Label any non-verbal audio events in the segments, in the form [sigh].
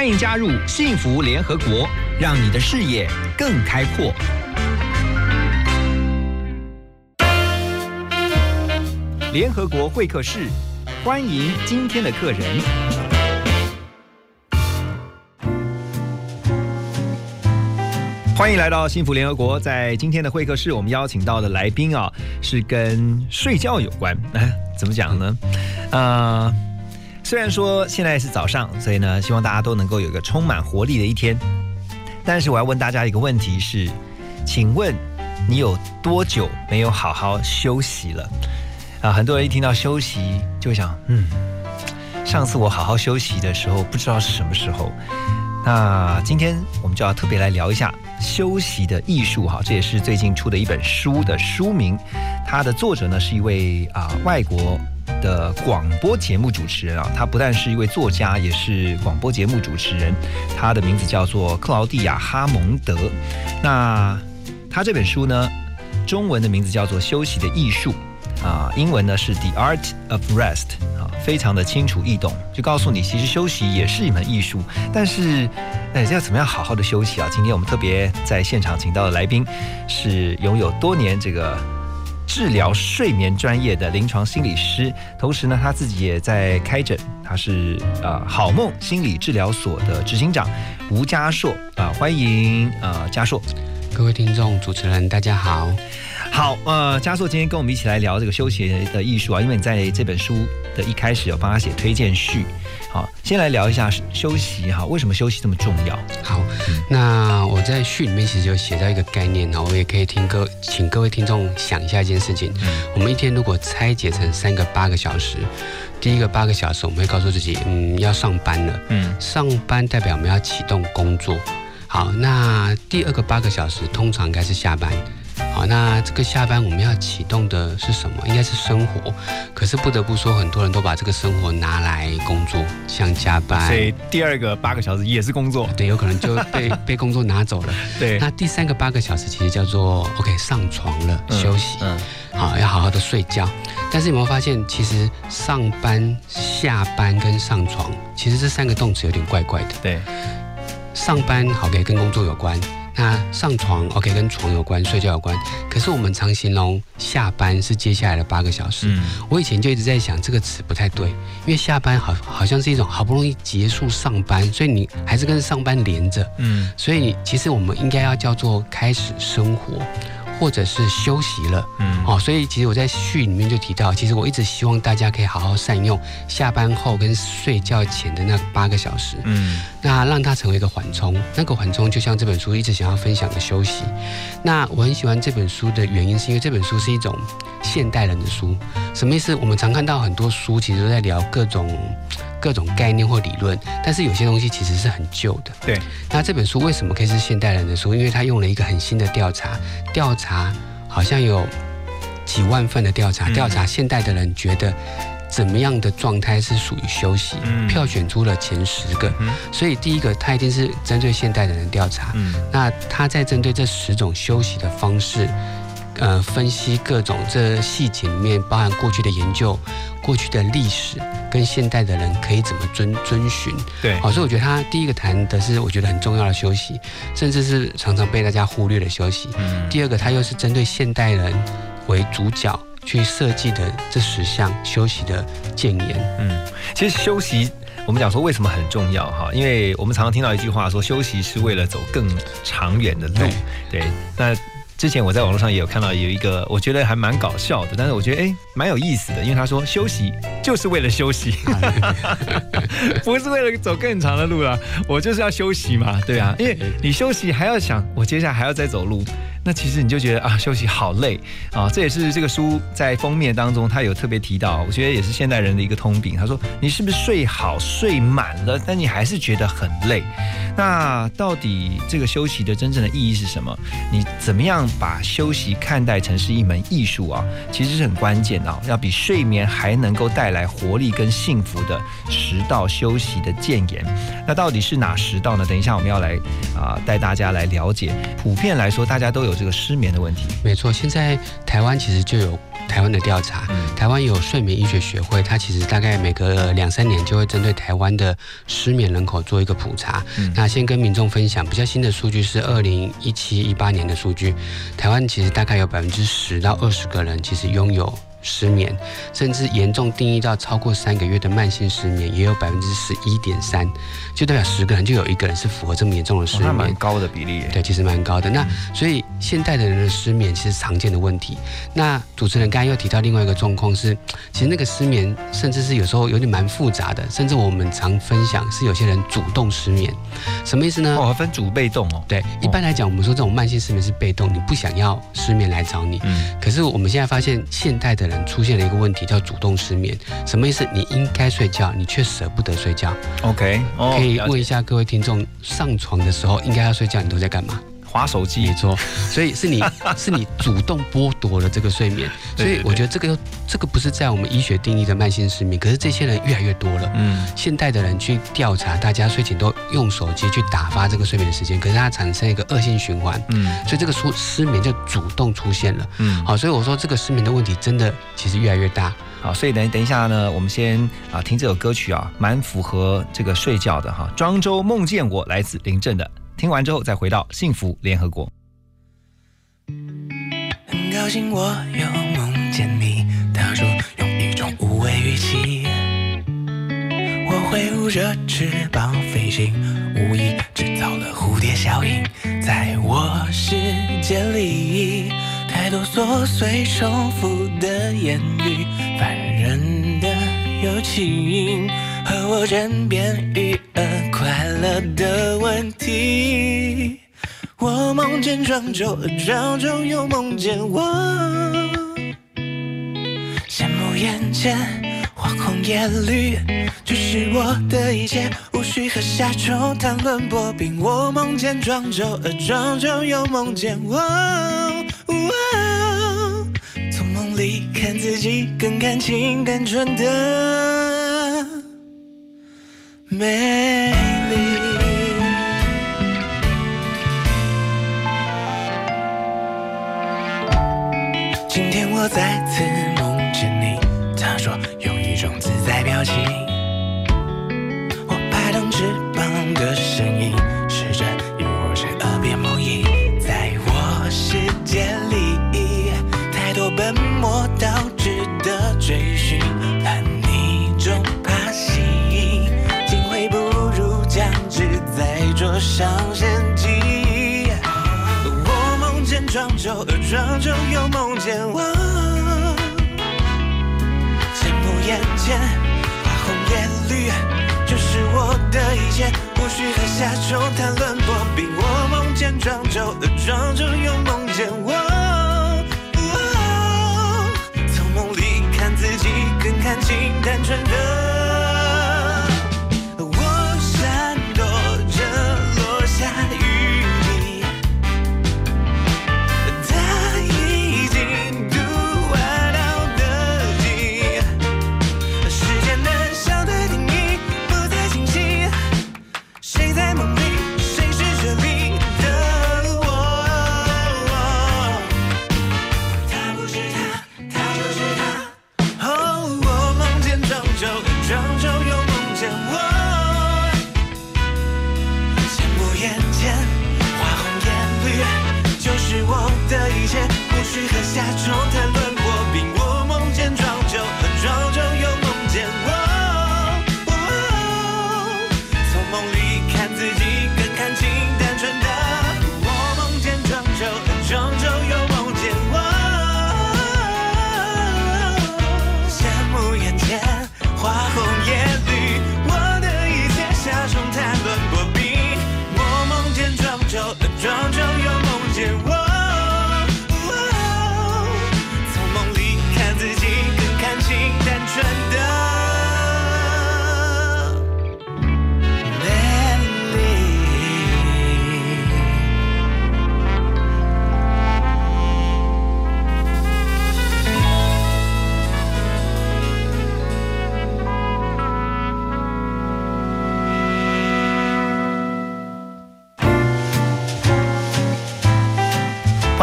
欢迎加入幸福联合国，让你的视野更开阔。联合国会客室，欢迎今天的客人。欢迎来到幸福联合国。在今天的会客室，我们邀请到的来宾啊，是跟睡觉有关。哎，怎么讲呢？呃，虽然说现在是早上，所以呢，希望大家都能够有一个充满活力的一天。但是我要问大家一个问题是，请问你有多久没有好好休息了？啊，很多人一听到休息就想，嗯，上次我好好休息的时候，不知道是什么时候。那今天我们就要特别来聊一下休息的艺术哈，这也是最近出的一本书的书名。它的作者呢是一位啊外国的广播节目主持人啊，他不但是一位作家，也是广播节目主持人。他的名字叫做克劳蒂亚·哈蒙德。那他这本书呢，中文的名字叫做《休息的艺术》啊，英文呢是《The Art of Rest》啊，非常的清楚易懂，就告诉你其实休息也是一门艺术。但是，哎，要怎么样好好的休息啊？今天我们特别在现场请到的来宾是拥有多年这个治疗睡眠专业的临床心理师，同时呢，他自己也在开诊，他是呃好梦心理治疗所的执行长吴家硕啊、欢迎呃家硕。各位听众、主持人，大家好。好，呃，嘉硕今天跟我们一起来聊这个休闲的艺术啊，因为你在这本书的一开始有帮他写推荐序。好，先来聊一下休息哈，为什么休息这么重要？好，那我在序里面其实有写到一个概念，然后我也可以听各请各位听众想一下一件事情。我们一天如果拆解成三个八个小时，第一个八个小时我们会告诉自己，嗯，要上班了，嗯上班代表我们要启动工作。好，那第二个八个小时通常应该是下班。好，那这个下班我们要启动的是什么？应该是生活。可是不得不说，很多人都把这个生活拿来工作，像加班。所以第二个八个小时也是工作。对，有可能就被被工作拿走了。对，那第三个八个小时其实叫做 OK 上床了，休息，嗯，好，要好好的睡觉。但是有没有发现，其实上班、下班跟上床，其实这三个动词有点怪怪的。对，上班 OK 跟工作有关，那上床 OK 跟床有关，睡觉有关。可是我们常形容下班是接下来的八个小时。嗯我以前就一直在想这个词不太对，因为下班好好像是一种好不容易结束上班，所以你还是跟上班连着。嗯所以其实我们应该要叫做开始生活，或者是休息了。嗯，哦，所以其实我在序里面就提到，其实我一直希望大家可以好好善用下班后跟睡觉前的那八个小时，嗯那让它成为一个缓冲。那个缓冲就像这本书一直想要分享的休息。那我很喜欢这本书的原因，是因为这本书是一种现代人的书。什么意思？我们常看到很多书其实都在聊各种各种概念或理论，但是有些东西其实是很旧的。对，那这本书为什么可以是现代人的书？因为它用了一个很新的调查，调查好像有几万份的调查，嗯调查现代的人觉得怎么样的状态是属于休息，嗯票选出了前十个。嗯所以第一个，他一定是针对现代的人调查。嗯那他在针对这十种休息的方式，呃，分析各种这细节里面包含过去的研究、过去的历史跟现代的人可以怎么遵遵循。对，好，所以我觉得他第一个谈的是我觉得很重要的休息，甚至是常常被大家忽略的休息。嗯第二个，他又是针对现代人为主角去设计的这十项休息的建言。嗯，其实休息。我们讲说为什么很重要哈？因为我们常常听到一句话说，休息是为了走更长远的路。对，那之前我在网络上也有看到有一个，我觉得还蛮搞笑的，但是我觉得哎蛮有意思的，因为他说休息就是为了休息，[laughs] 不是为了走更长的路啦，我就是要休息嘛，对啊，因为你休息还要想我接下来还要再走路，那其实你就觉得啊休息好累啊，这也是这个书在封面当中他有特别提到，我觉得也是现代人的一个通病。他说你是不是睡好睡满了，但你还是觉得很累？那到底这个休息的真正的意义是什么？你怎么样把休息看待成是一门艺术啊？其实是很关键的、啊，要比睡眠还能够带来活力跟幸福的十道休息的谏言。那到底是哪十道呢？等一下我们要来啊、带大家来了解。普遍来说，大家都有有这个失眠的问题。没错，现在台湾其实就有台湾的调查，嗯台湾有睡眠医学学会，它其实大概每隔两三年就会针对台湾的失眠人口做一个普查。嗯那先跟民众分享比较新的数据是二零一七一八年的数据，台湾其实大概有百分之十到二十个人其实拥有。失眠，甚至严重定义到超过三个月的慢性失眠，也有百分之十一点三，就代表十个人就有一个人是符合这么严重的失眠。蛮高的比例。对，其实蛮高的。那所以现代的人的失眠其实常见的问题。那主持人刚才又提到另外一个状况是，其实那个失眠甚至是有时候有点蛮复杂的，甚至我们常分享是有些人主动失眠，什么意思呢？哦，分主被动哦。对，一般来讲，我们说这种慢性失眠是被动，你不想要失眠来找你。嗯，可是我们现在发现，现代的人出现了一个问题，叫主动失眠。什么意思？你应该睡觉，你却舍不得睡觉。OK，哦，可以问一下各位听众，上床的时候应该要睡觉，你都在干嘛？划手机没。错，所以是你 [laughs] 是你主动剥夺了这个睡眠，所以我觉得这个这个不是在我们医学定义的慢性失眠，可是这些人越来越多了。嗯，现代的人去调查，大家睡前都用手机去打发这个睡眠时间，可是它产生一个恶性循环，嗯所以这个出失眠就主动出现了。嗯，好，所以我说这个失眠的问题真的其实越来越大。好，所以等等一下呢，我们先啊听这首歌曲啊，蛮符合这个睡觉的哈。庄周梦见我来自林震的，听完之后再回到幸福联合国。很高兴我又梦见你，他说用一种无畏语气，我挥舞着翅膀飞行，无意制造了蝴蝶效应，在我世界里，太多琐碎重复的言语，烦人的友情，和我争辩育儿快乐的问题。我梦见庄周，庄周又梦见我，羡慕眼前花红叶绿，这是我的一切，无需和夏虫谈论薄冰。我梦见庄周，而庄周又梦见我，从梦里看自己更干净、单纯的美我再次梦见你，他说有一种自在表情。我拍动翅膀的声音，试着与我身耳边梦呓。在我世界里，太多本末倒置的追寻，叛逆中怕吸引，竟会不如将之在桌上献祭。我梦见庄周，而庄周无需和夏虫谈论薄冰。我梦见庄周，而庄周又梦见我，从梦里看自己更看清单纯的。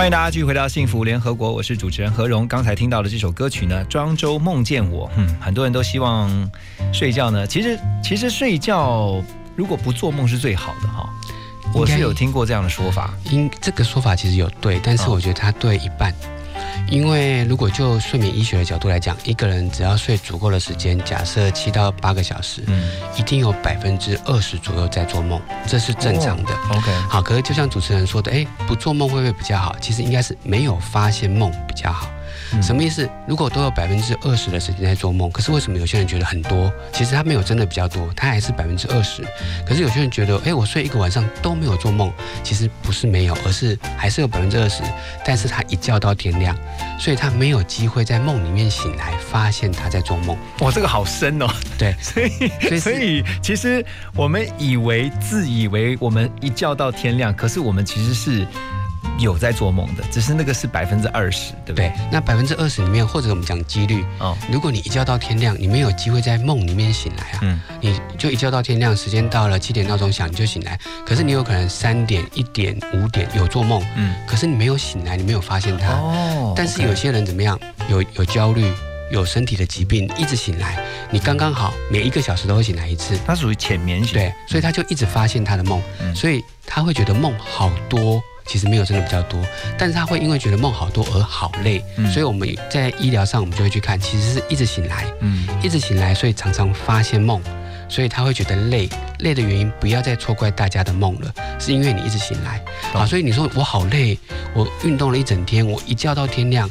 迎大家继续回到幸福联合国，我是主持人何荣。刚才听到的这首歌曲呢，《庄周梦见我》。嗯，很多人都希望睡觉呢，其实其实睡觉如果不做梦是最好的哈。我是有听过这样的说法，因这个说法其实有对，但是我觉得它对一半。因为如果就睡眠医学的角度来讲，一个人只要睡足够的时间，假设七到八个小时，嗯，一定有百分之二十左右在做梦，这是正常的。OK，好，可是就像主持人说的，哎，不做梦会不会比较好？其实应该是没有发现梦比较好。什么意思？如果都有百分之二十的时间在做梦，可是为什么有些人觉得很多？其实他没有真的比较多，他还是百分之二十。可是有些人觉得，哎，我睡一个晚上都没有做梦，其实不是没有，而是还是有百分之二十。但是他一觉到天亮，所以他没有机会在梦里面醒来，发现他在做梦。哇，这个好深哦。对，[laughs] 所以所以其实我们以为自以为我们一觉到天亮，可是我们其实是。有在做梦的，只是那个是百分之二十，对不对？那百分之二十里面，或者我们讲几率哦，如果你一觉到天亮，你没有机会在梦里面醒来啊，嗯，你就一觉到天亮，时间到了七点闹钟响你就醒来，可是你有可能三点、一点、五点有做梦，嗯，可是你没有醒来，你没有发现它。哦。但是有些人怎么样？有有焦虑，有身体的疾病，一直醒来，你刚刚好每一个小时都会醒来一次，它属于浅眠型，对，所以他就一直发现他的梦，所以他会觉得梦好多。其实没有真的比较多，但是他会因为觉得梦好多而好累，所以我们在医疗上我们就会去看，其实是一直醒来，嗯，一直醒来，所以常常发现梦，所以他会觉得累，累的原因不要再错怪大家的梦了，是因为你一直醒来，好，所以你说我好累，我运动了一整天，我一觉到天亮。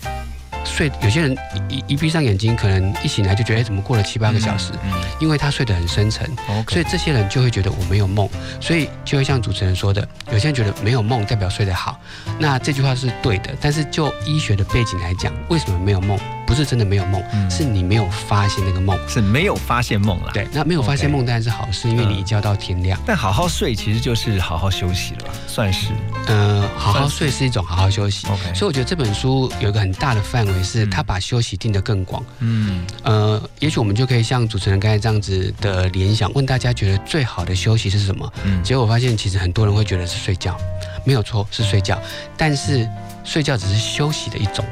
睡有些人一一闭上眼睛，可能一醒来就觉得怎么过了七八个小时，因为他睡得很深沉，所以这些人就会觉得我没有梦，所以就会像主持人说的，有些人觉得没有梦代表睡得好，那这句话是对的，但是就医学的背景来讲，为什么没有梦？不是真的没有梦，是你没有发现那个梦，是没有发现梦了。对，那没有发现梦当然是好事，因为你一觉到天亮。但好好睡其实就是好好休息了，算是。嗯，好好睡是一种好好休息。OK，所以我觉得这本书有一个很大的范围，是他把休息定得更广。嗯，呃，也许我们就可以像主持人刚才这样子的联想，问大家觉得最好的休息是什么？嗯，结果我发现其实很多人会觉得是睡觉，没有错，是睡觉。但是睡觉只是休息的一种。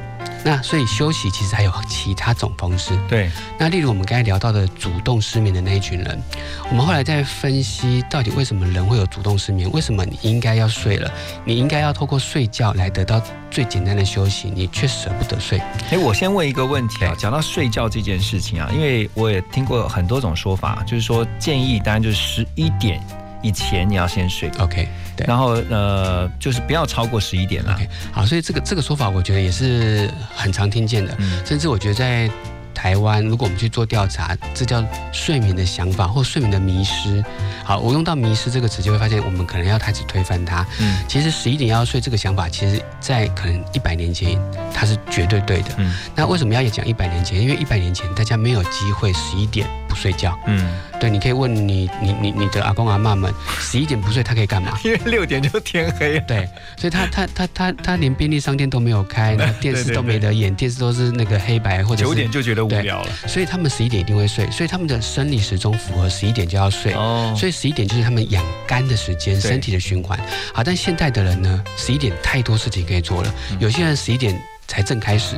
那所以休息其实还有其他种方式。对。那例如我们刚才聊到的主动失眠的那一群人，我们后来在分析到底为什么人会有主动失眠？为什么你应该要睡了，你应该要透过睡觉来得到最简单的休息，你却舍不得睡？哎，我先问一个问题啊，讲到睡觉这件事情啊，因为我也听过很多种说法，就是说建议当然就是十一点以前你要先睡。OK 对。然后呃，就是不要超过十一点了。好，所以这个这个说法，我觉得也是很常听见的。嗯，甚至我觉得在台湾，如果我们去做调查，这叫睡眠的想法或睡眠的迷失。好，我用到迷失这个词，就会发现我们可能要开始推翻它。嗯，其实十一点要睡这个想法，其实在可能一百年前它是绝对对的。嗯，那为什么要讲一百年前？因为一百年前大家没有机会十一点不。睡觉，嗯，对，你可以问你你你你的阿公阿妈们，十一点不睡，他可以干嘛？[laughs] 因为六点就天黑。对，所以他他他他他连便利商店都没有开，[laughs] 那电视都没得演，电视都是那个黑白或者九点就觉得无聊了。所以他们十一点一定会睡，所以他们的生理时钟符合十一点就要睡。哦，所以十一点就是他们养肝的时间，身体的循环。好，但现代的人呢，十一点太多事情可以做了，有些人十一点。才正开始，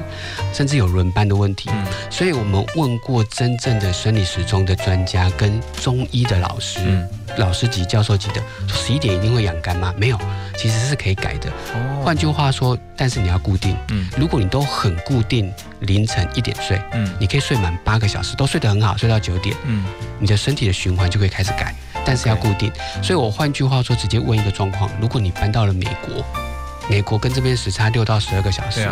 甚至有轮班的问题，所以我们问过真正的生理时钟的专家跟中医的老师，老师级、教授级的，说十一点一定会养肝吗？没有，其实是可以改的。换句话说，但是你要固定。嗯，如果你都很固定，凌晨一点睡，嗯，你可以睡满八个小时，都睡得很好，睡到九点，嗯，你的身体的循环就可以开始改，但是要固定。所以我换句话说，直接问一个状况：如果你搬到了美国。美国跟这边时差六到十二个小时，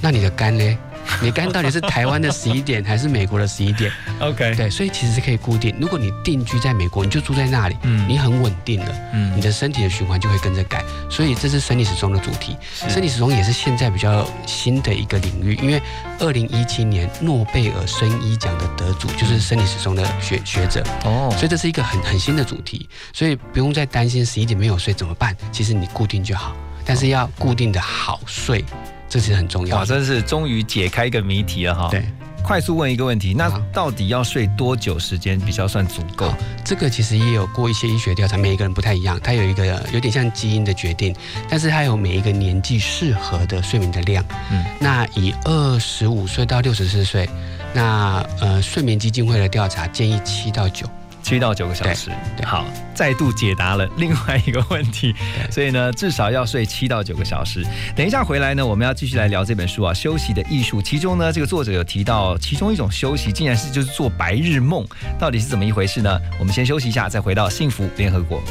那你的肝呢？你肝到底是台湾的十一点 [laughs] 还是美国的十一点？OK，对，所以其实是可以固定。如果你定居在美国，你就住在那里，嗯，你很稳定了，嗯，你的身体的循环就会跟着改。所以这是生理时钟的主题。生理时钟也是现在比较新的一个领域，因为二零一七年诺贝尔生医奖的得主就是生理时钟的学学者哦，所以这是一个很很新的主题，所以不用再担心十一点没有睡怎么办？其实你固定就好。但是要固定的好睡，这是很重要。哇，真是终于解开一个谜题了哈。对，快速问一个问题，那到底要睡多久时间比较算足够好？这个其实也有过一些医学调查，每一个人不太一样，它有一个有点像基因的决定，但是它有每一个年纪适合的睡眠的量。嗯嗯，那以二十五岁到六十四岁，那呃睡眠基金会的调查建议七到九。七到九个小时。好，再度解答了另外一个问题。所以呢，至少要睡七到九个小时。等一下回来呢，我们要继续来聊这本书啊，《休息的艺术》。其中呢，这个作者有提到，其中一种休息竟然是就是做白日梦，到底是怎么一回事呢？我们先休息一下，再回到幸福联合国。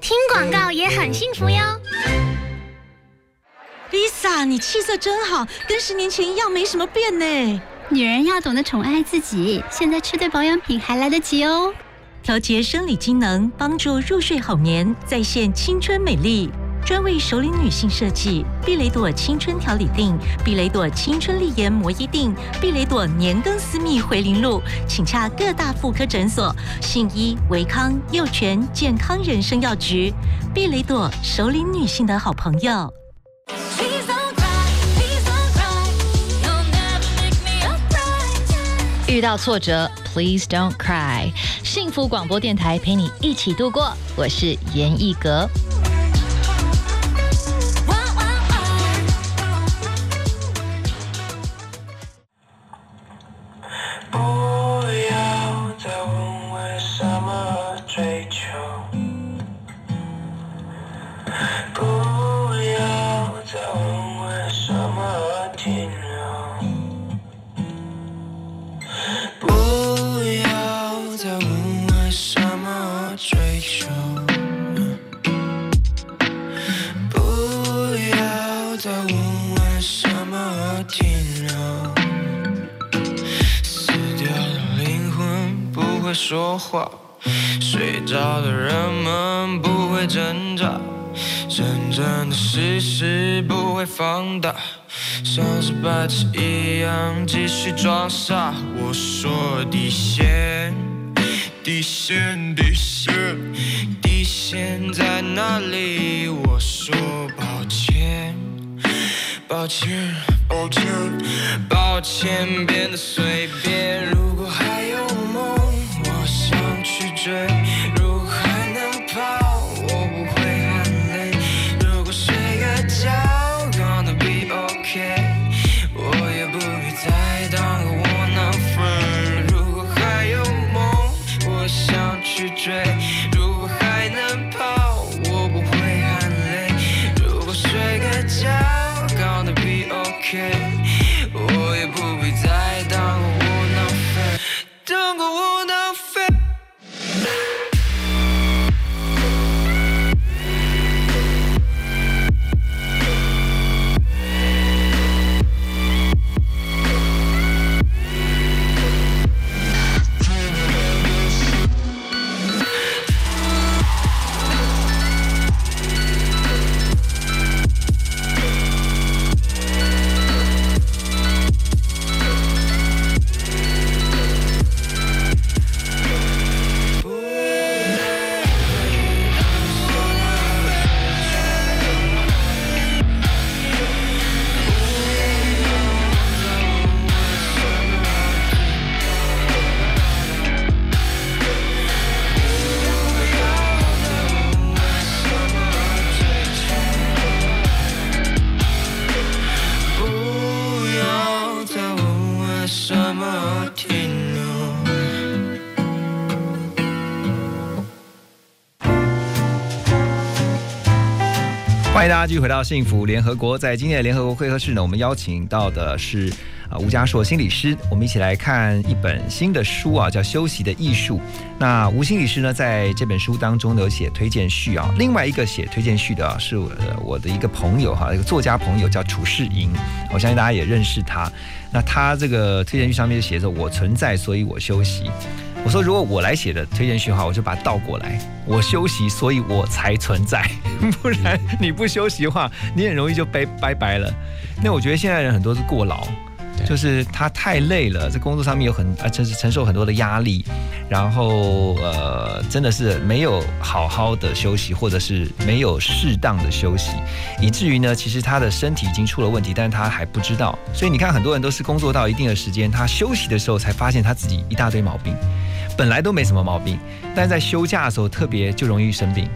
听广告也很幸福哟。Lisa，你气色真好，跟十年前一样没什么变呢。女人要懂得宠爱自己，现在吃对保养品还来得及哦。调节生理机能，帮助入睡好眠，再现青春美丽。专为熟龄女性设计，碧雷朵青春调理定、碧雷朵青春丽颜磨衣定、碧雷朵年更私密回零露，请洽各大妇科诊所、信医、维康、幼泉健康人生药局。碧雷朵，熟龄女性的好朋友。遇到挫折，Please don't cry。幸福广播电台陪你一起度过，我是严艺格。大，像是白痴一样继续装傻。我说底线，底线，底线，底线在哪里？我说抱歉。抱歉，抱歉，抱歉，变得随便。如果还有梦，我想去追；欢迎大家继续回到幸福联合国。在今天的联合国会合室呢，我们邀请到的是啊吴家硕心理师，我们一起来看一本新的书啊，叫《休息的艺术》。那吴心理师呢，在这本书当中呢有写推荐序啊，另外一个写推荐序的啊是我的一个朋友哈，一个作家朋友叫楚世莹，我相信大家也认识他。那他这个推荐序上面就写着“我存在，所以我休息”。我说，如果我来写的推荐序的话，我就把它倒过来，我休息，所以我才存在，[laughs] 不然你不休息的话，你很容易就拜拜拜了。那我觉得现在人很多是过劳，就是他太累了，在工作上面有很啊，真是承受很多的压力，然后呃，真的是没有好好的休息，或者是没有适当的休息，以至于呢，其实他的身体已经出了问题，但是他还不知道。所以你看，很多人都是工作到一定的时间，他休息的时候才发现他自己一大堆毛病，本来都没什么毛病，但在休假的时候特别就容易生病。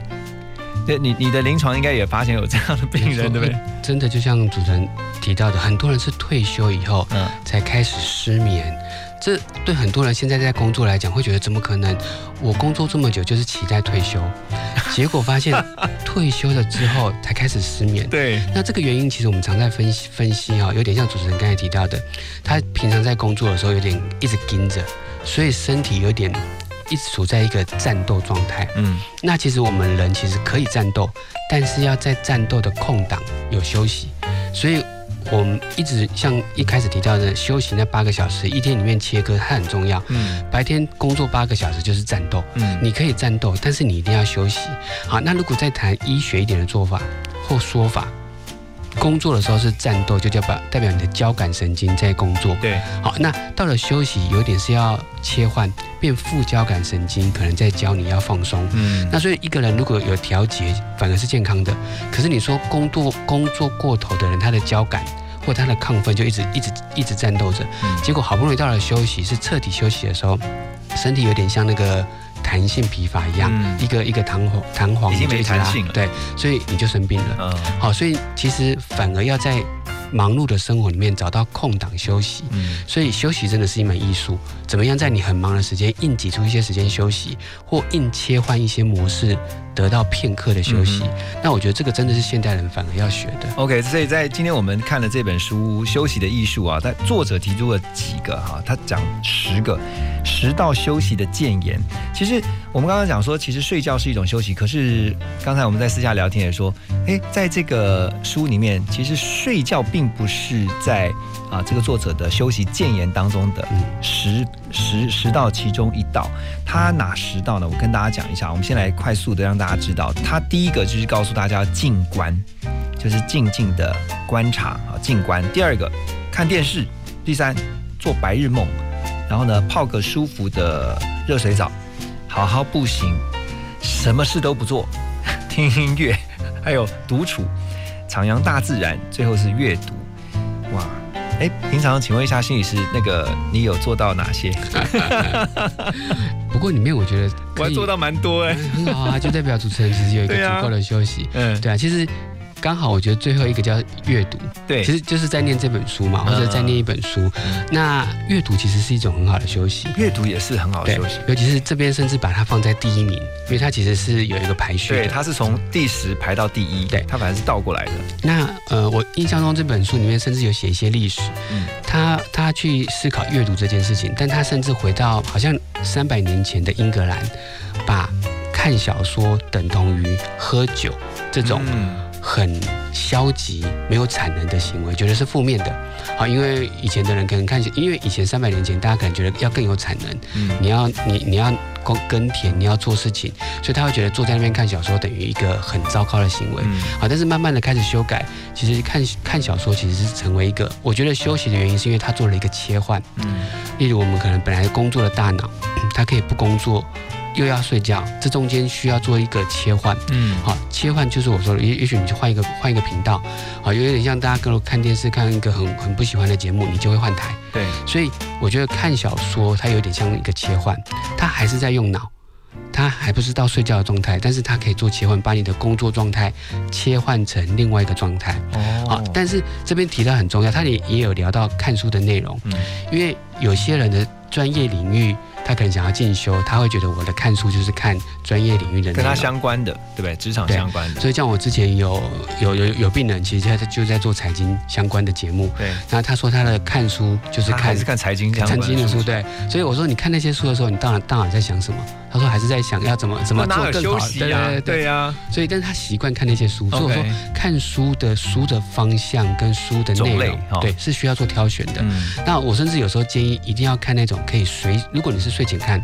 对你，你的临床应该也发现有这样的病人，对不对？真的就像主持人提到的，很多人是退休以后嗯，才开始失眠。这对很多人现在在工作来讲，会觉得怎么可能？我工作这么久就是期待退休，[laughs] 结果发现退休了之后才开始失眠。[laughs] 对，那这个原因其实我们常在分析分析哈、有点像主持人刚才提到的，他平常在工作的时候有点一直盯着，所以身体有点一直处在一个战斗状态。嗯，那其实我们人其实可以战斗，但是要在战斗的空档有休息，所以我们一直像一开始提到的休息那八个小时，一天里面切割它很重要。嗯白天工作八个小时就是战斗，嗯，你可以战斗，但是你一定要休息。好，那如果再谈医学一点的做法或说法，工作的时候是战斗，就代表代表你的交感神经在工作。对，好，那到了休息，有点是要切换变副交感神经，可能在教你要放松。嗯那所以一个人如果有调节，反而是健康的。可是你说工作工作过头的人，他的交感或他的亢奋就一直一直一直战斗着，嗯结果好不容易到了休息，是彻底休息的时候，身体有点像那个弹性疲乏一样，嗯。一个一个弹簧弹簧已经没弹性了。对，所以你就生病了。嗯。好，所以其实反而要在忙碌的生活里面找到空档休息。嗯所以休息真的是一门艺术，怎么样在你很忙的时间硬挤出一些时间休息，或硬切换一些模式，得到片刻的休息。嗯那我觉得这个真的是现代人反而要学的。OK，所以在今天我们看了这本书《休息的艺术》啊，在作者提出了几个哈、他讲十个十道休息的谏言。其实我们刚刚讲说，其实睡觉是一种休息，可是刚才我们在私下聊天也说，诶，在这个书里面，其实睡觉并不是在啊这个作者的修习谏言当中的嗯十十十道其中一道。他哪十道呢？我跟大家讲一下，我们先来快速的让大家知道，他第一个就是告诉大家静观。就是静静的观察啊，静观。第二个，看电视。第三，做白日梦。然后呢，泡个舒服的热水澡，好好步行，什么事都不做，[laughs] 听音乐，还有独处，徜徉大自然。最后是阅读。哇，哎，平常请问一下心理师，那个你有做到哪些？[laughs] 不过里面我觉得我还做到蛮多哎、很好啊，就代表主持人其实有一个足够的休息。嗯，对啊，其实刚好我觉得最后一个叫阅读，对，其实就是在念这本书嘛，嗯或者在念一本书。那阅读其实是一种很好的休息。阅读也是很好的休息。，尤其是这边甚至把它放在第一名，因为它其实是有一个排序对，它。是从第十排到第一，对它反而是倒过来的。那呃，我印象中这本书里面甚至有写一些历史，嗯他他去思考阅读这件事情，但他甚至回到好像三百年前的英格兰，把看小说等同于喝酒这种嗯很消极、没有产能的行为，觉得是负面的。好，因为以前的人可能看，因为以前三百年前大家可能觉得要更有产能，嗯你要你你要耕耕田，你要做事情，所以他会觉得坐在那边看小说等于一个很糟糕的行为。嗯好，但是慢慢的开始修改，其实看看小说其实是成为一个，我觉得休息的原因是因为他做了一个切换。嗯例如我们可能本来工作的大脑，它可以不工作，又要睡觉，这中间需要做一个切换。嗯。好，切换就是我说的，也也许你就换一个换一个频道，好，有点像大家跟看电视看一个很很不喜欢的节目，你就会换台。对，所以我觉得看小说它有点像一个切换，它还是在用脑，它还不是到睡觉的状态，但是它可以做切换，把你的工作状态切换成另外一个状态。哦。好，哦，但是这边提到很重要，它也也有聊到看书的内容，嗯。因为有些人的专业领域，他可能想要进修，他会觉得我的看书就是看专业领域的，跟他相关的，对不对？职场相关的，所以像我之前有有有有病人，其实他就在做财经相关的节目，对，然后他说他的看书就是看是看财经相关看经的书，对，所以我说你看那些书的时候，你大脑大脑在想什么？他说还是在想要怎么怎么做更好，休息呀？对对对对。呀，所以但是他习惯看那些书，所以我说看书的书的方向跟书的内容哦，对，是需要做挑选的。嗯。那我甚至有时候建议一定要看那种可以随，如果你是睡前看，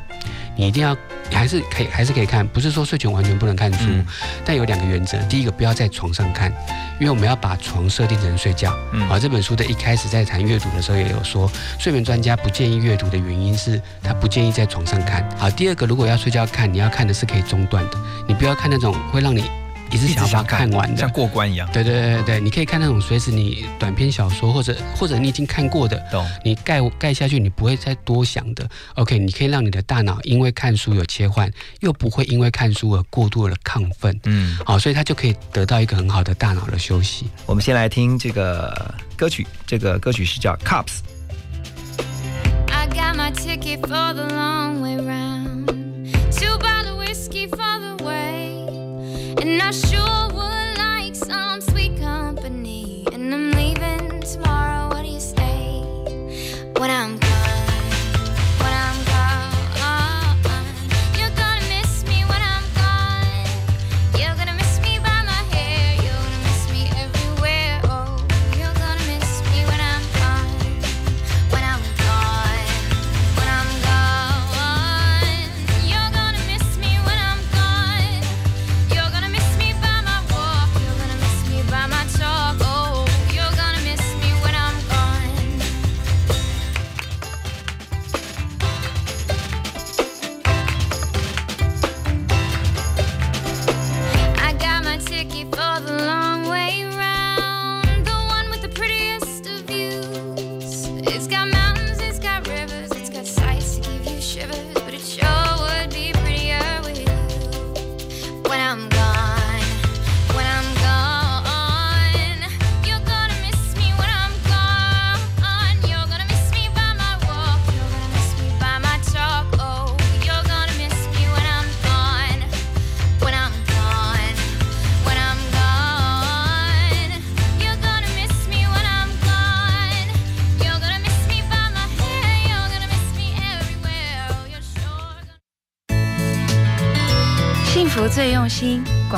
你一定要还是可以还是可以看，不是说睡前完全不能看书，嗯但有两个原则，第一个不要在床上看，因为我们要把床设定成睡觉。嗯啊，这本书的一开始在谈阅读的时候也有说，睡眠专家不建议阅读的原因是他不建议在床上看。好，第二个如果要睡觉看，你要看的是可以中断的，你不要看那种会让你一直想要把它看完的像。过关一样，对对对对对，你可以看那种随时你短篇小说，或者或者你已经看过的，懂？你盖盖下去，你不会再多想的。OK，你可以让你的大脑因为看书有切换，又不会因为看书而过度的亢奋。嗯，好，所以它就可以得到一个很好的大脑的休息。我们先来听这个歌曲，这个歌曲是叫《Cups》。I got my ticket for the long way round. Two bottle whiskey for the. And I sure would like some sweet company. And I'm leaving tomorrow. What do you say? When I'm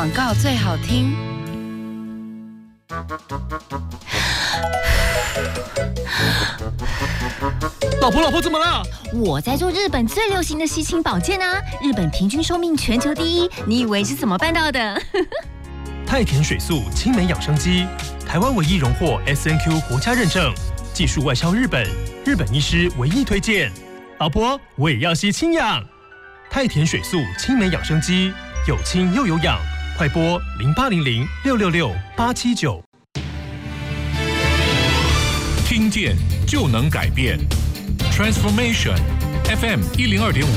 广告最好听。老婆，老婆怎么了？我在做日本最流行的吸氢保健啊，日本平均寿命全球第一，你以为是怎么办到的？[laughs] 太田水素青梅养生机，台湾唯一荣获 S N Q 国家认证，技术外销日本，日本医师唯一推荐。老婆，我也要吸氢氧。太田水素青梅养生机，有氢又有氧，快拨零八零零六六六八七九。听见就能改变，Transformation FM 一零二点五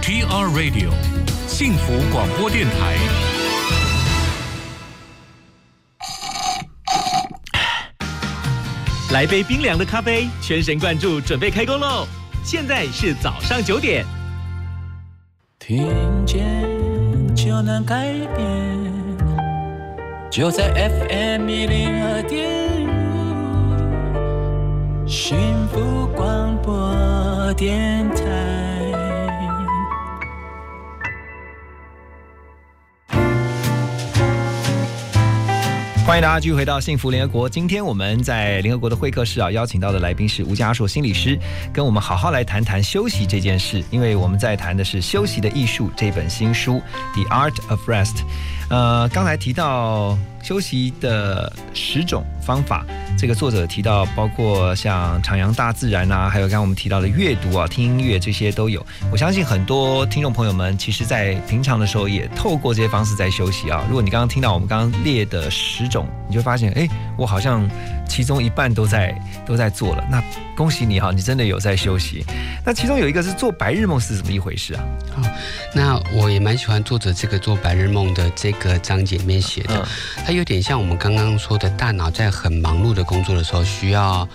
，TR Radio 幸福广播电台。来杯冰凉的咖啡，全神贯注，准备开工喽！现在是早上九点。听见就能改变，就在 FM 一零二点五，幸福广播电台。欢迎大家继续回到幸福联合国。今天我们在联合国的会客室啊，邀请到的来宾是吴家硕心理师，跟我们好好来谈谈休息这件事。因为我们在谈的是《休息的艺术》这本新书《The Art of Rest》。呃，刚才提到休息的十种方法，这个作者提到包括像徜徉大自然啊，还有刚刚我们提到的阅读啊、听音乐这些都有。我相信很多听众朋友们，其实在平常的时候也透过这些方式在休息啊。如果你刚刚听到我们刚刚列的十种，你就发现，哎，我好像其中一半都在都在做了。那恭喜你哈，你真的有在休息。那其中有一个是做白日梦是怎么一回事啊？好那我也蛮喜欢作者这个做白日梦的这个章节里面写的，它有点像我们刚刚说的，大脑在很忙碌的工作的时候需要。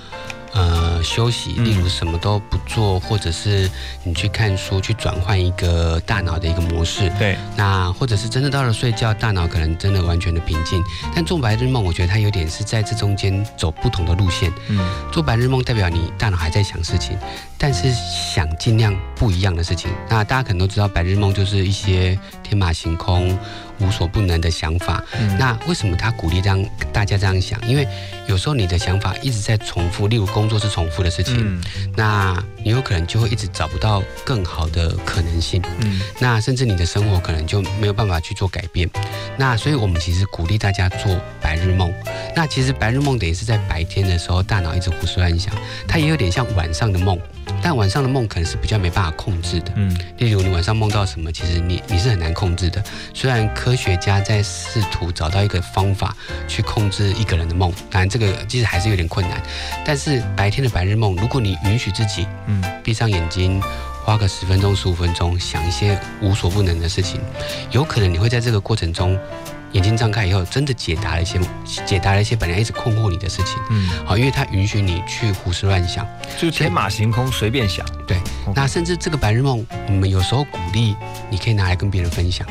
呃，休息，例如什么都不做，或者是你去看书，去转换一个大脑的一个模式。对，那或者是真的到了睡觉，大脑可能真的完全的平静。但做白日梦，我觉得它有点是在这中间走不同的路线。嗯，做白日梦代表你大脑还在想事情，但是想尽量不一样的事情。那大家可能都知道，白日梦就是一些天马行空、无所不能的想法。嗯那为什么他鼓励让大家这样想？因为有时候你的想法一直在重复，例如工作是重复的事情，嗯那你有可能就会一直找不到更好的可能性。嗯那甚至你的生活可能就没有办法去做改变。那所以我们其实鼓励大家做白日梦。那其实白日梦等于是在白天的时候，大脑一直胡思乱想，它也有点像晚上的梦。但晚上的梦可能是比较没办法控制的，嗯例如你晚上梦到什么，其实你你是很难控制的。虽然科学家在试图找到一个方法去控制一个人的梦，当然这个其实还是有点困难。但是白天的白日梦，如果你允许自己嗯闭上眼睛，花个十分钟、十五分钟，想一些无所不能的事情，有可能你会在这个过程中，眼睛张开以后，真的解答了一些解答了一些本来一直困惑你的事情。嗯，好，因为它允许你去胡思乱想，就是天马行空，随便想。对，那甚至这个白日梦，我们有时候鼓励你可以拿来跟别人分享。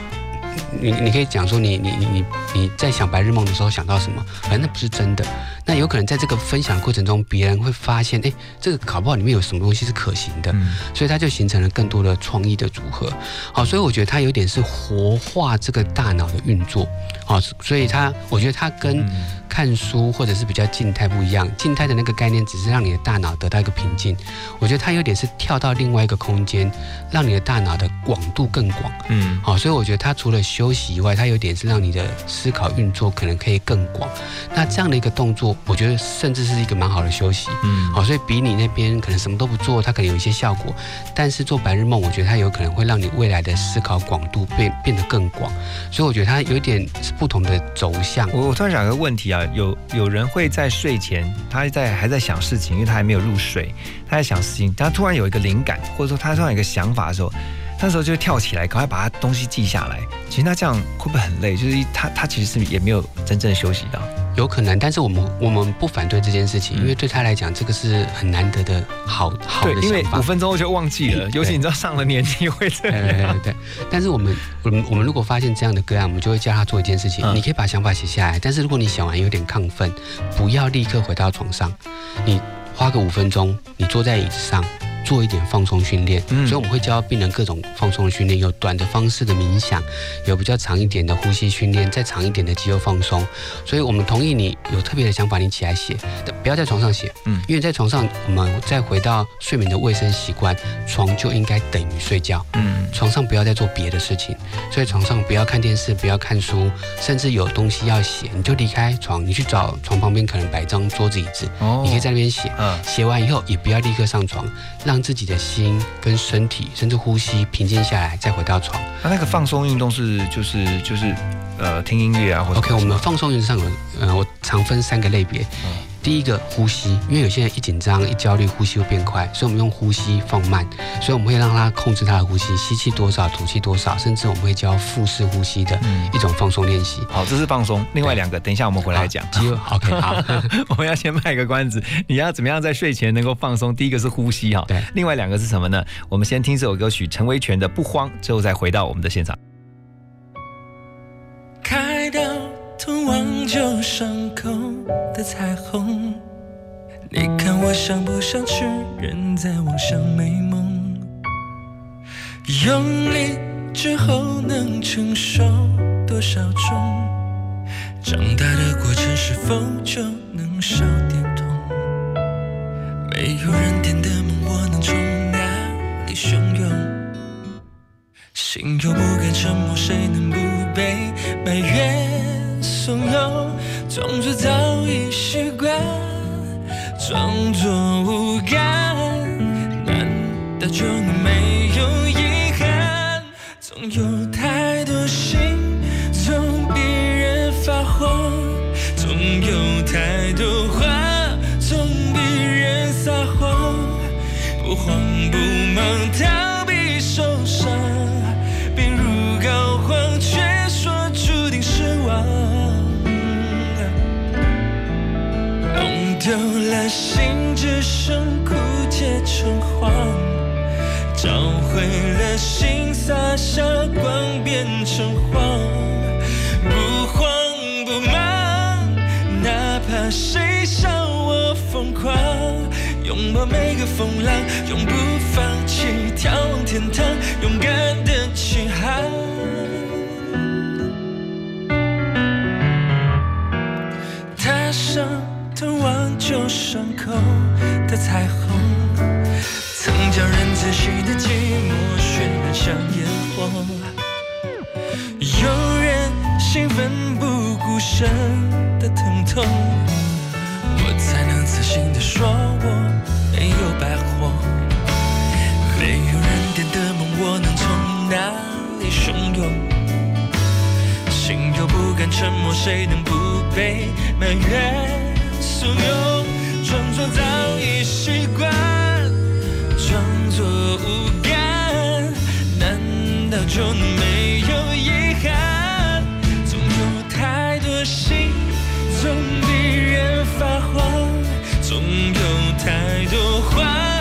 你你可以讲说你你你你你在想白日梦的时候想到什么，反正那不是真的。那有可能在这个分享的过程中，别人会发现，哎，这个搞不好里面有什么东西是可行的，所以它就形成了更多的创意的组合。好，所以我觉得它有点是活化这个大脑的运作。好，所以它我觉得它跟看书或者是比较静态不一样。静态的那个概念只是让你的大脑得到一个平静，我觉得它有点是跳到另外一个空间，让你的大脑的广度更广。嗯，好，所以我觉得它除了休息以外，它有点是让你的思考运作可能可以更广。那这样的一个动作，我觉得甚至是一个蛮好的休息。嗯，好，所以比你那边可能什么都不做，它可能有一些效果，但是做白日梦，我觉得它有可能会让你未来的思考广度变变得更广。所以我觉得它有一点是不同的走向。我我突然想个问题啊，有有人会在睡前，他在还在想事情，因为他还没有入睡，他在想事情，他突然有一个灵感，或者说他突然有一个想法的时候，那时候就会跳起来，赶快把他东西记下来。其实他这样会不会很累？就是他他其实是也没有真正休息到。有可能，但是我们我们不反对这件事情，因为对他来讲，这个是很难得的好好的，想法。因为五分钟后就忘记了，[laughs] 尤其你知道上了年纪会这对对样。对对，但是我们我们我们如果发现这样的个案，我们就会教他做一件事情，嗯你可以把想法写下来，但是如果你想完有点亢奋，不要立刻回到床上，你花个五分钟，你坐在椅子上。做一点放松训练，嗯。所以我们会教病人各种放松的训练，有短的方式的冥想，有比较长一点的呼吸训练，再长一点的肌肉放松。所以我们同意你有特别的想法，你起来写，不要在床上写，嗯。因为在床上我们再回到睡眠的卫生习惯，床就应该等于睡觉，嗯，床上不要再做别的事情，所以床上不要看电视，不要看书，甚至有东西要写，你就离开床，你去找床旁边可能摆张桌子椅子，哦。你可以在那边写，嗯。写完以后也不要立刻上床，让自己的心跟身体甚至呼吸平静下来，再回到床。那那个放松运动是就是就是呃听音乐啊，或者 OK，我们放松原则上有，呃，我常分三个类别。第一个呼吸，因为有些人一紧张、一焦虑，呼吸会变快，所以我们用呼吸放慢，所以我们会让他控制他的呼吸，吸气多少，吐气多少，甚至我们会教腹式呼吸的一种放松练习。好，这是放松。另外两个，等一下我们回来讲。肌肉 OK 好，我们要先卖个关子，你要怎么样在睡前能够放松？第一个是呼吸哈，对。另外两个是什么呢？我们先听这首歌曲陈维权的《不慌》，之后再回到我们的现场。旧伤口的彩虹，你看我像不像痴人在妄想美梦？用力之后能承受多少重？长大的过程是否就能少点痛？没有人点的梦，我能从哪里汹涌？心有不甘沉默，谁能不被埋怨怂恿？装作早已习惯，装作无感，难道就能没有遗憾？总有心，只剩枯竭成荒；找回了心，洒下光变成荒。不慌不忙，哪怕谁笑我疯狂。拥抱每个风浪，永不放弃，眺望天堂，勇敢的起航。旧伤口的彩虹，曾将人仔细的寂寞渲染像烟火。有人兴奋不顾身的疼痛，我才能自信的说我没有白活。没有人点的梦，我能从哪里汹涌？心有不甘沉默，谁能不被埋怨怂恿？装作早已习惯，装作无感，难道就没有遗憾？总有太多心总比人发慌，总有太多话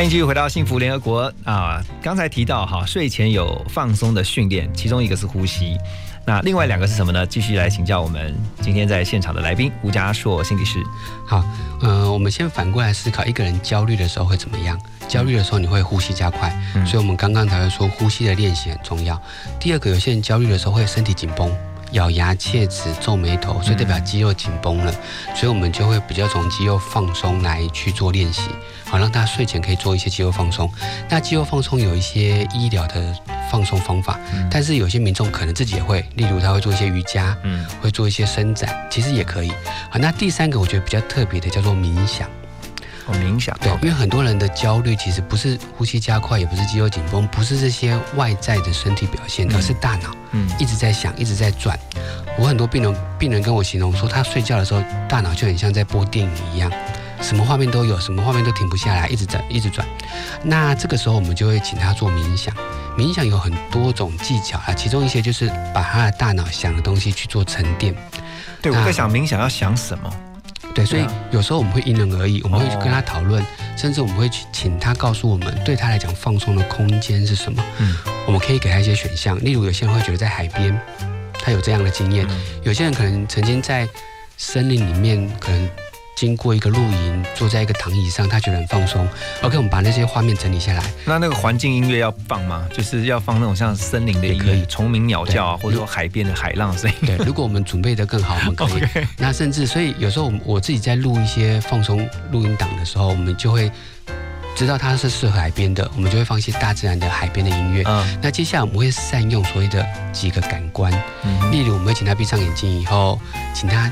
欢迎继续回到幸福联合国啊！刚才提到哈，睡前有放松的训练，其中一个是呼吸，那另外两个是什么呢？继续来请教我们今天在现场的来宾吴家硕心理师。好，呃，我们先反过来思考，一个人焦虑的时候会怎么样？焦虑的时候你会呼吸加快，所以我们刚刚才会说呼吸的练习很重要。第二个，有些人焦虑的时候会身体紧绷。咬牙切齿、皱眉头，所以代表肌肉紧绷了，所以我们就会比较从肌肉放松来去做练习，好让大家睡前可以做一些肌肉放松。那肌肉放松有一些医疗的放松方法，但是有些民众可能自己也会，例如他会做一些瑜伽，嗯，会做一些伸展，其实也可以。好，那第三个我觉得比较特别的叫做冥想。哦，冥想对，因为很多人的焦虑其实不是呼吸加快，也不是肌肉紧绷，不是这些外在的身体表现，而是大脑嗯一直在想，一直在转。我很多病人病人跟我形容说，他睡觉的时候大脑就很像在播电影一样，什么画面都有，什么画面都停不下来，一直转，一直转。那这个时候我们就会请他做冥想。冥想有很多种技巧啊，其中一些就是把他的大脑想的东西去做沉淀。对，我在想冥想要想什么。对，所以有时候我们会因人而异，我们会去跟他讨论，甚至我们会去请他告诉我们，对他来讲放松的空间是什么。嗯，我们可以给他一些选项，例如有些人会觉得在海边，他有这样的经验；有些人可能曾经在森林里面，可能经过一个露营，坐在一个躺椅上，他觉得很放松。OK，我们把那些画面整理下来。那那个环境音乐要放吗？就是要放那种像森林的音乐，虫鸣鸟叫啊，或者说海边的海浪声音。对，如果我们准备的更好，我们可以。[laughs] 那甚至，所以有时候我自己在录一些放松录音档的时候，我们就会知道它是适合海边的，我们就会放一些大自然的海边的音乐。嗯。那接下来我们会善用所谓的几个感官，嗯，例如我们会请他闭上眼睛以后，请他。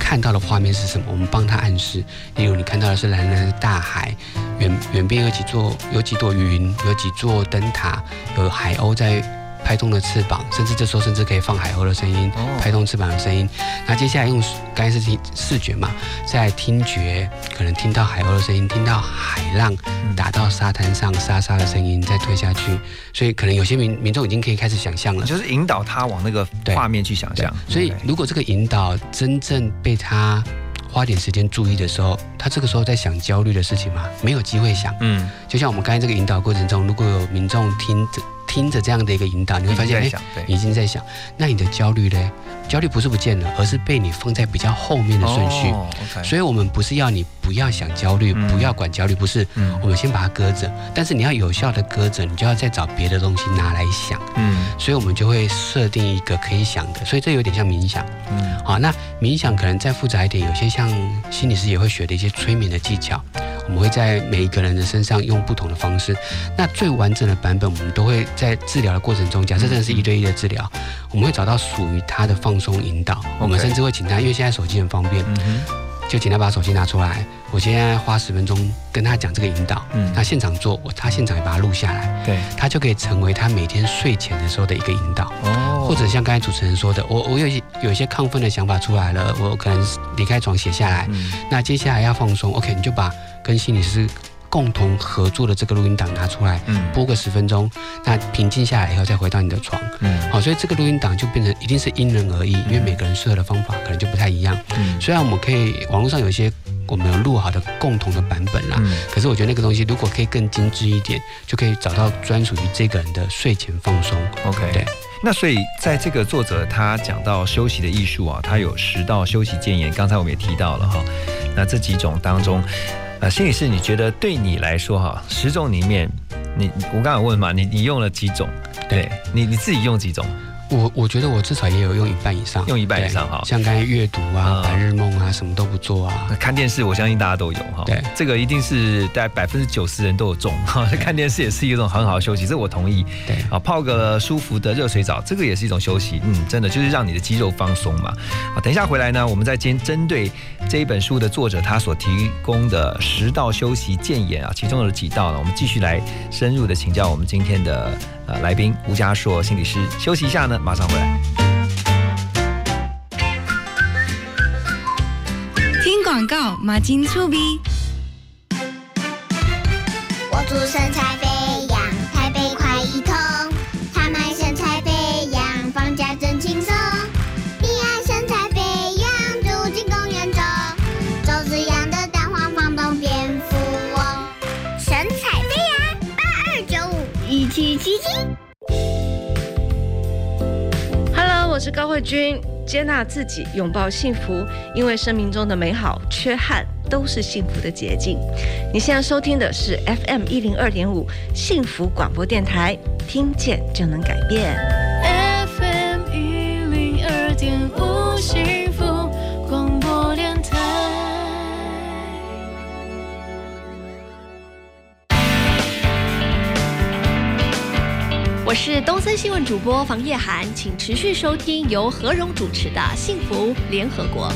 看到的画面是什么？我们帮他暗示。例如，你看到的是蓝蓝的大海，远远边有几座有几朵云，有几座灯塔，有海鸥在拍动的翅膀，甚至这时候甚至可以放海鸥的声音，拍动翅膀的声音。那接下来用刚才是听视觉嘛，在听觉可能听到海鸥的声音，听到海浪打到沙滩上沙沙的声音，再推下去。所以可能有些民民众已经可以开始想象了，就是引导他往那个画面去想象。所以如果这个引导真正被他花点时间注意的时候，他这个时候在想焦虑的事情吗？没有机会想。嗯，就像我们刚才这个引导过程中，如果有民众听着听着这样的一个引导，你会发现，哎已经在想那你的焦虑呢？焦虑不是不见了，而是被你放在比较后面的顺序。所以，我们不是要你不要想焦虑，嗯不要管焦虑，不是，嗯我们先把它搁着。但是你要有效的搁着，你就要再找别的东西拿来想。嗯所以我们就会设定一个可以想的，所以这有点像冥想。嗯好，那冥想可能再复杂一点，有些像心理师也会学的一些催眠的技巧，我们会在每一个人的身上用不同的方式。那最完整的版本，我们都会在治疗的过程中，假设真的是一对一的治疗，我们会找到属于他的放松引导。我们甚至会请他，因为现在手机很方便，嗯就请他把手机拿出来，我现在花十分钟跟他讲这个引导，嗯那现场做，我他现场也把它录下来，对，他就可以成为他每天睡前的时候的一个引导。哦或者像刚才主持人说的，我我有一些有一些亢奋的想法出来了，我可能离开床写下来，嗯那接下来要放松，OK，你就把跟心理师共同合作的这个录音档拿出来，嗯播个十分钟，那平静下来以后再回到你的床，嗯好，所以这个录音档就变成一定是因人而异，因为每个人适合的方法可能就不太一样。嗯虽然我们可以网络上有一些我们有录好的共同的版本啦，嗯可是我觉得那个东西如果可以更精致一点，就可以找到专属于这个人的睡前放松。OK，对。那所以在这个作者他讲到休息的艺术啊，他有十道休息建言，刚才我们也提到了哈。那这几种当中，呃，心理师你觉得对你来说哈，十种里面，你你我刚刚有问嘛，你你用了几种？对你你自己用几种？我我觉得我至少也有用一半以上，用一半以上哈像刚才阅读啊、白日梦啊，什么都不做啊。看电视，我相信大家都有哈。对，这个一定是大概百分之九十人都有中哈。[laughs] 看电视也是一种很好的休息，这我同意。对啊，泡个舒服的热水澡，这个也是一种休息。嗯，真的就是让你的肌肉放松嘛。啊，等一下回来呢，我们再针针对这一本书的作者他所提供的十道休息建言啊，其中有几道呢，我们继续来深入的请教我们今天的呃来宾吴家硕心理师。休息一下呢，马上回来。听广告，马金粗逼。我祝身材高慧君。接纳自己，拥抱幸福，因为生命中的美好、缺憾都是幸福的捷径。你现在收听的是 FM 一零二点五幸福广播电台，听见就能改变。是东森新闻主播房叶涵，请持续收听由何荣主持的《幸福联合国》。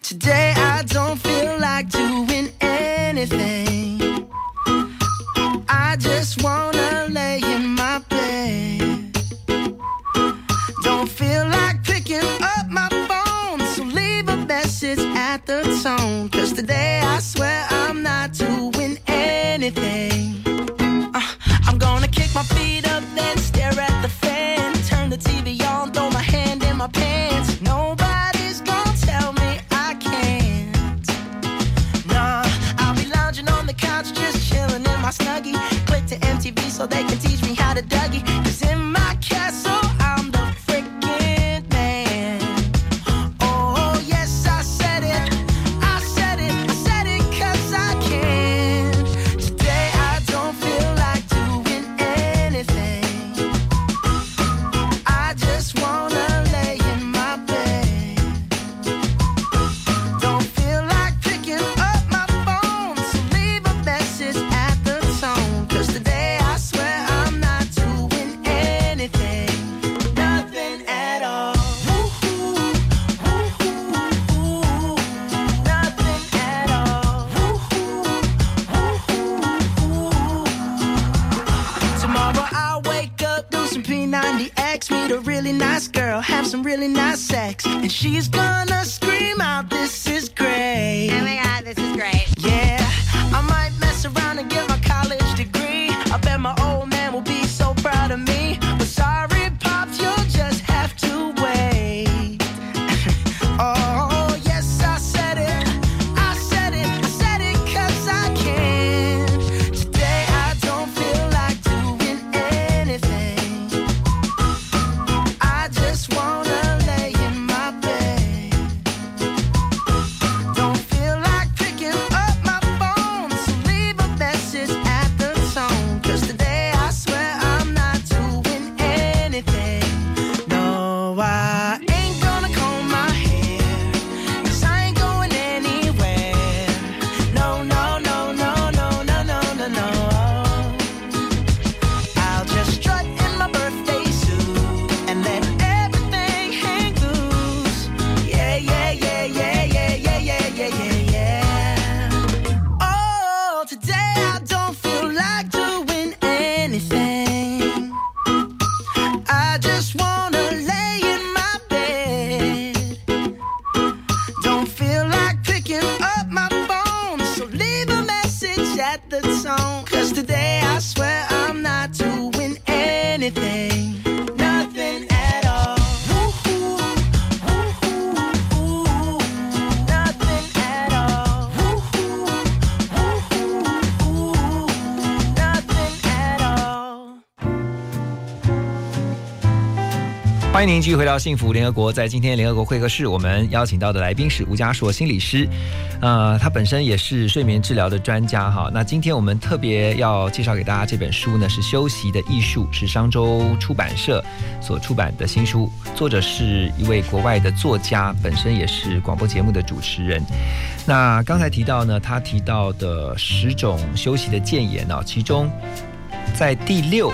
Today I don't feel like doing anything. 欢迎您继续回到幸福联合国。在今天联合国会客室，我们邀请到的来宾是吴家硕心理师，呃，他本身也是睡眠治疗的专家哈。那今天我们特别要介绍给大家这本书呢，是《休息的艺术》，是商周出版社所出版的新书，作者是一位国外的作家，本身也是广播节目的主持人。那刚才提到呢，他提到的十种休息的谏言呢、其中在第六。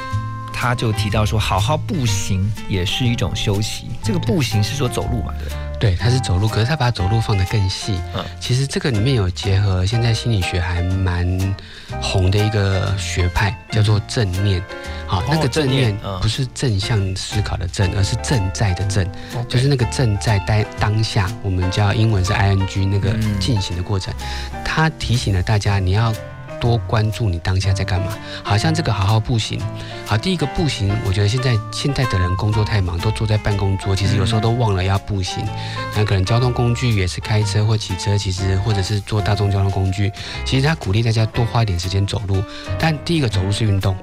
他就提到说，好好步行也是一种休息。这个步行是说走路嘛，对对？对，他是走路，可是他把走路放得更细。嗯，其实这个里面有结合现在心理学还蛮红的一个学派，叫做正念。好，那个正念不是正向思考的正，而是正在的正，就是那个正在当当下，我们叫英文是 ing 那个进行的过程。他提醒了大家，你要。多关注你当下在干嘛，好像这个好好步行，好，第一个步行，我觉得现在现在的人工作太忙，都坐在办公桌，其实有时候都忘了要步行。那可能交通工具也是开车或骑车，其实或者是坐大众交通工具，其实他鼓励大家多花一点时间走路。但第一个走路是运动。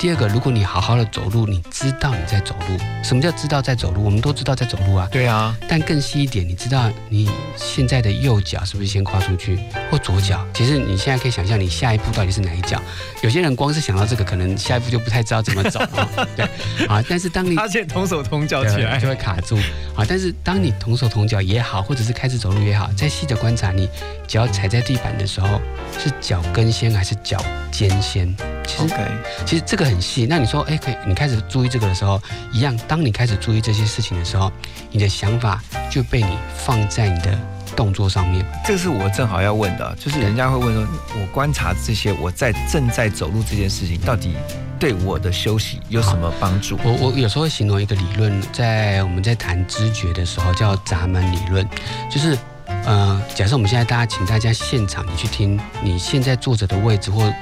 第二个，如果你好好的走路，你知道你在走路。什么叫知道在走路？我们都知道在走路啊。对啊。但更细一点，你知道你现在的右脚是不是先跨出去，或左脚？其实你现在可以想象，你下一步到底是哪一脚？有些人光是想到这个，可能下一步就不太知道怎么走。[laughs] 对啊。但是当你发现同手同脚起来，就会卡住啊。但是当你同手同脚也好，或者是开始走路也好，再细的观察，你脚踩在地板的时候，是脚跟先还是脚尖先？其实，其实这个很细。那你说，哎，可以，你开始注意这个的时候，一样。当你开始注意这些事情的时候，你的想法就被你放在你的动作上面。这是我正好要问的，就是人家会问说，我观察这些，我在正在走路这件事情，到底对我的休息有什么帮助？我我有时候会形容一个理论，在我们在谈知觉的时候叫闸门理论，就是呃，假设我们现在大家请大家现场你去听，你现在坐着的位置或。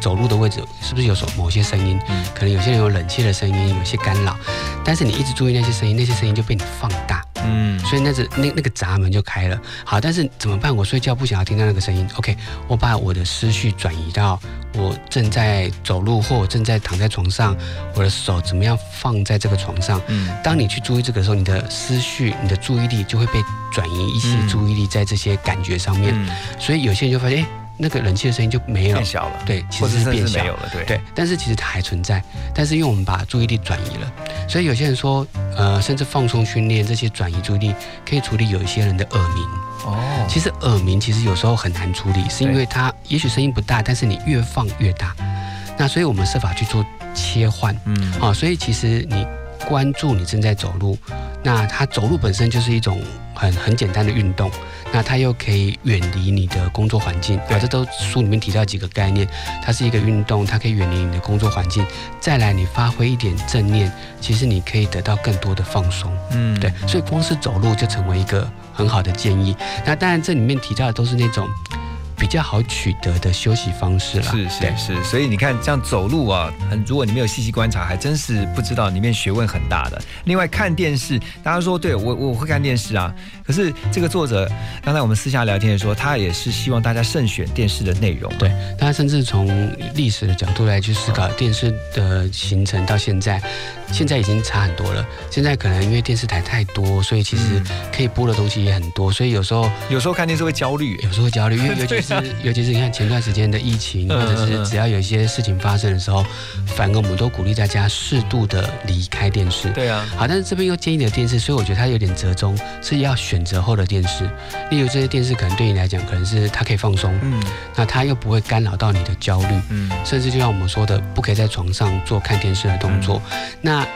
走路的位置是不是有所某些声音？嗯，可能有些人有冷气的声音，有些干扰，但是你一直注意那些声音，那些声音就被你放大，嗯，所以那只那那个闸门就开了。好，但是怎么办？我睡觉不想要听到那个声音。OK，我把我的思绪转移到我正在走路或我正在躺在床上，我的手怎么样放在这个床上？嗯，当你去注意这个时候，你的思绪、你的注意力就会被转移一些注意力在这些感觉上面。所以有些人就发现，哎。那个冷气的声音就没有变小了，对，其实是变小了，对对。但是其实它还存在，但是因为我们把注意力转移了，所以有些人说，呃，甚至放松训练这些转移注意力可以处理有一些人的耳鸣。哦，其实耳鸣其实有时候很难处理，是因为它也许声音不大，但是你越放越大。那所以我们设法去做切换，嗯，好，所以其实你关注你正在走路，那它走路本身就是一种很很简单的运动。那它又可以远离你的工作环境，啊，这都书里面提到几个概念，它是一个运动，它可以远离你的工作环境。再来，你发挥一点正念，其实你可以得到更多的放松。嗯，对，所以光是走路就成为一个很好的建议。那当然，这里面提到的都是那种。比较好取得的休息方式了。是是是，所以你看这样走路啊，很如果你没有细细观察，还真是不知道里面学问很大的。另外看电视，大家说对我我会看电视啊，可是这个作者刚才我们私下聊天的时候，他也是希望大家慎选电视的内容。对，他甚至从历史的角度来去思考电视的形成到现在。现在已经差很多了。现在可能因为电视台太多，所以其实可以播的东西也很多，所以有时候有时候看电视会焦虑，有时候会焦虑，因为尤其是尤其是你看前段时间的疫情，或者是只要有一些事情发生的时候，反而我们都鼓励大家适度的离开电视。对啊，好，但是这边又建议的电视，所以我觉得它有点折中，是要选择后的电视。例如这些电视可能对你来讲，可能是它可以放松，嗯，那它又不会干扰到你的焦虑，嗯，甚至就像我们说的，不可以在床上做看电视的动作，那。那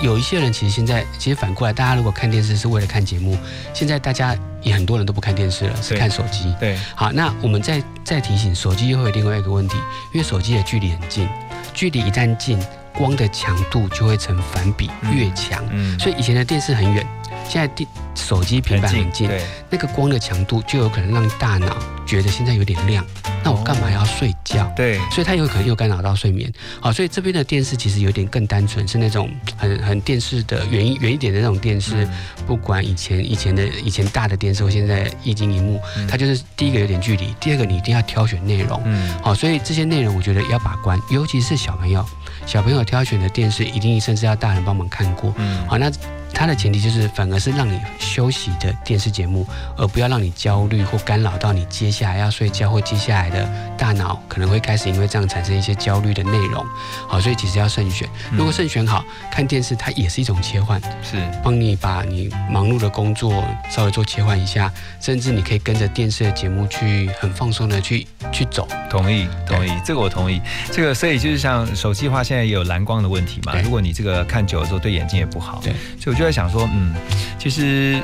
有一些人其实现在其实反过来，大家如果看电视是为了看节目，现在大家也很多人都不看电视了，是看手机。对，好，那我们再再提醒，手机又会有另外一个问题，因为手机的距离很近，距离一旦近，光的强度就会成反比越强。嗯，所以以前的电视很远，现在电手机平板很近，那个光的强度就有可能让大脑觉得现在有点亮，那我干嘛要睡觉？对，所以它有可能又干扰到睡眠。好，所以这边的电视其实有点更单纯，是那种 [tsk] 很很电视的远一远一点的那种电视，不管以前以前的以前大的电视或现在液晶荧幕，它就是第一个有点距离，第二个你一定要挑选内容。嗯，好，所以这些内容我觉得要把关，尤其是小朋友，小朋友挑选的电视一定甚至要大人帮忙看过。嗯，好，那它的前提就是反而是让你休息的电视节目，而不要让你焦虑或干扰到你接下来要睡觉或接下来的大脑可能会开始因为这样产生一些焦虑的内容。好，所以其实要慎选。如果慎选好，看电视它也是一种切换，是帮你把你忙碌的工作稍微做切换一下，甚至你可以跟着电视的节目去很放松的去去走。同意，同意，这个我同意。这个所以就是像手机化，现在也有蓝光的问题嘛。如果你这个看久了之后，对眼睛也不好。对，所以我就在想说，嗯，其实。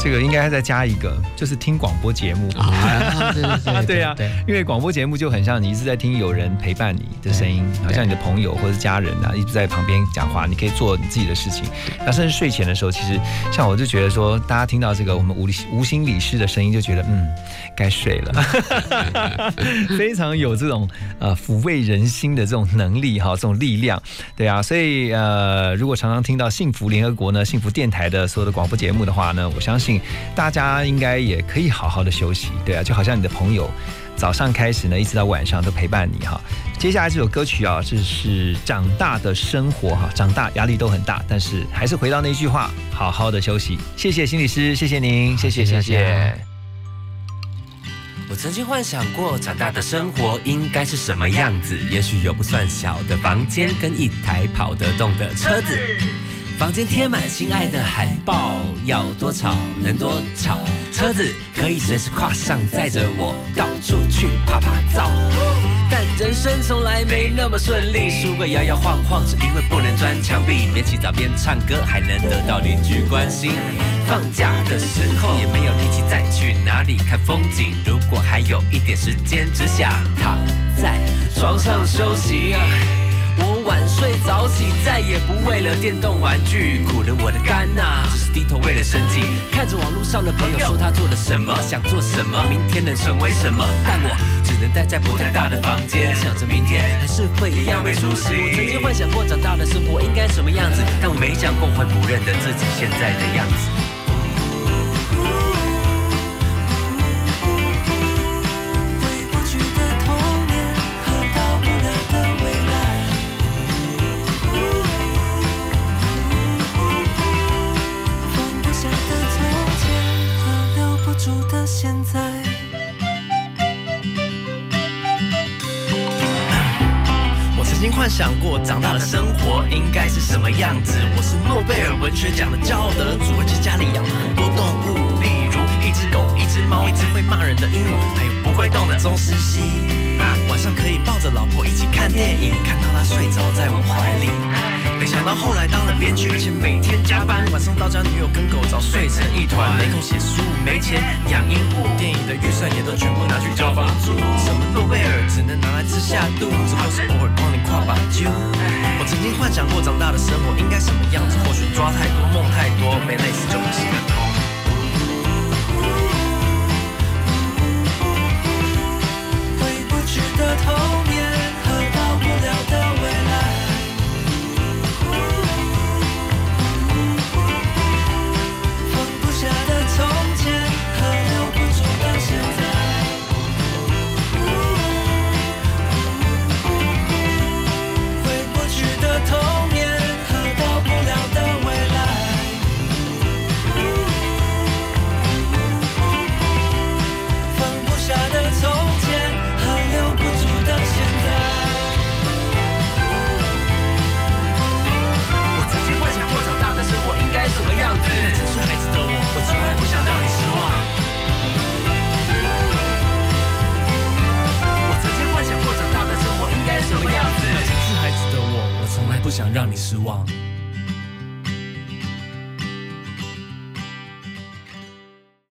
这个应该再加一个，就是听广播节目啊，对呀，[laughs] 因为广播节目就很像你一直在听有人陪伴你的声音，好像你的朋友或者家人啊，一直在旁边讲话，你可以做你自己的事情。那甚至睡前的时候，其实像我就觉得说，大家听到这个我们无无心理师的声音，就觉得嗯，该睡了，[laughs] 非常有这种呃抚慰人心的这种能力哈，这种力量，对啊，所以呃，如果常常听到幸福联合国呢、幸福电台的所有的广播节目的话呢，我相信。大家应该也可以好好的休息，对啊，就好像你的朋友早上开始呢，一直到晚上都陪伴你哈。接下来这首歌曲啊，这是长大的生活哈，长大压力都很大，但是还是回到那句话，好好的休息。谢谢心理师，谢谢您，谢谢谢谢。我曾经幻想过长大的生活应该是什么样子，也许有不算小的房间，跟一台跑得动的车子。房间贴满心爱的海报，要多吵能多吵，车子可以随时跨上，载着我到处去啪啪照。但人生从来没那么顺利，书柜摇摇晃晃，只因为不能钻墙壁。边洗澡边唱歌，还能得到邻居关心。放假的时候也没有力气再去哪里看风景。如果还有一点时间，只想躺在床上休息。我晚睡早起，再也不为了电动玩具苦了我的肝呐，只是低头为了生计。看着网络上的朋友说他做了什么，想做什么，明天能成为什么，但我只能待在不太大的房间，想着明天还是会一样没出息。我曾经幻想过长大的生活应该什么样子，但我没想过会不认得自己现在的样子。幻想过长大的生活应该是什么样子？我是诺贝尔文学奖的骄傲得主，而且家里养了很多动物，例如一只狗、一只猫、一只会骂人的鹦鹉，还有不会动的宗师蜥。晚上可以抱着老婆一起看电影，看到她睡着在我怀里。没想到后来当了编剧，而且每天加班，晚上到家女友跟狗早睡成一团，没空写书，没钱养鹦鹉，电影的预算也都全部拿去交房租。什么诺贝尔只能拿来吃下肚子，或是偶尔帮你跨把酒。我曾经幻想过长大的生活应该什么样子，或许抓太多梦太多，没累死就不醒